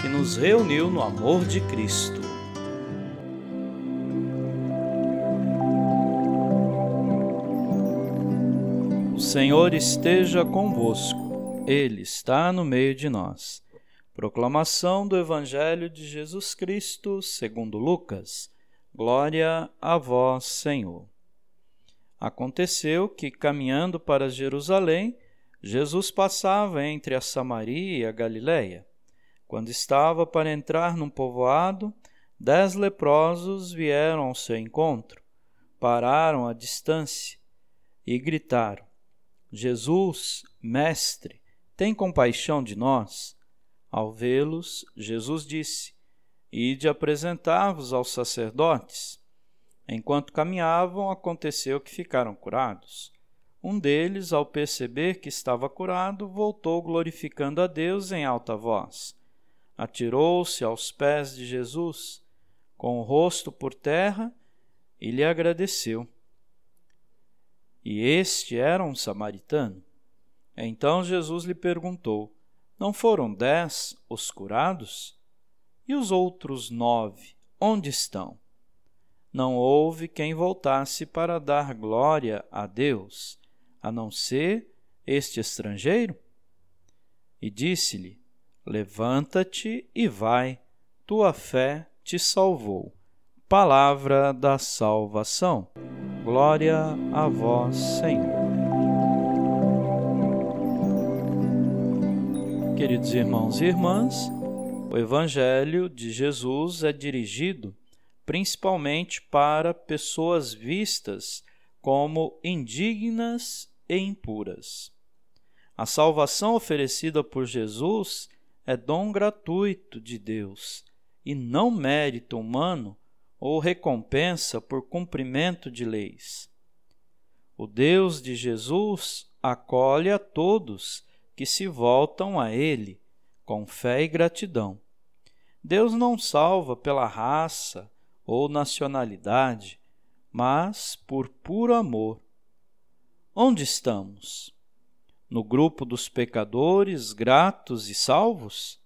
que nos reuniu no amor de Cristo. O Senhor esteja convosco, Ele está no meio de nós. Proclamação do Evangelho de Jesus Cristo, segundo Lucas. Glória a vós, Senhor. Aconteceu que, caminhando para Jerusalém, Jesus passava entre a Samaria e a Galiléia. Quando estava para entrar num povoado, dez leprosos vieram ao seu encontro, pararam à distância e gritaram: Jesus, Mestre, tem compaixão de nós. Ao vê-los, Jesus disse: Ide apresentar-vos aos sacerdotes. Enquanto caminhavam, aconteceu que ficaram curados. Um deles, ao perceber que estava curado, voltou glorificando a Deus em alta voz atirou-se aos pés de Jesus, com o rosto por terra, e lhe agradeceu. E este era um samaritano. Então Jesus lhe perguntou: Não foram dez os curados? E os outros nove, onde estão? Não houve quem voltasse para dar glória a Deus, a não ser este estrangeiro? E disse-lhe: Levanta-te e vai, tua fé te salvou. Palavra da salvação. Glória a vós, Senhor. Queridos irmãos e irmãs, o Evangelho de Jesus é dirigido principalmente para pessoas vistas como indignas e impuras. A salvação oferecida por Jesus é dom gratuito de Deus e não mérito humano ou recompensa por cumprimento de leis. O Deus de Jesus acolhe a todos que se voltam a Ele com fé e gratidão. Deus não salva pela raça ou nacionalidade, mas por puro amor. Onde estamos? No grupo dos pecadores, gratos e salvos?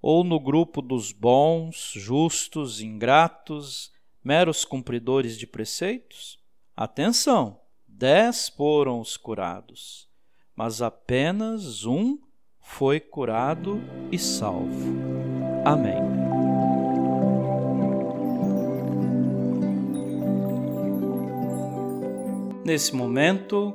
Ou no grupo dos bons, justos, ingratos, meros cumpridores de preceitos? Atenção! Dez foram os curados, mas apenas um foi curado e salvo. Amém. Nesse momento,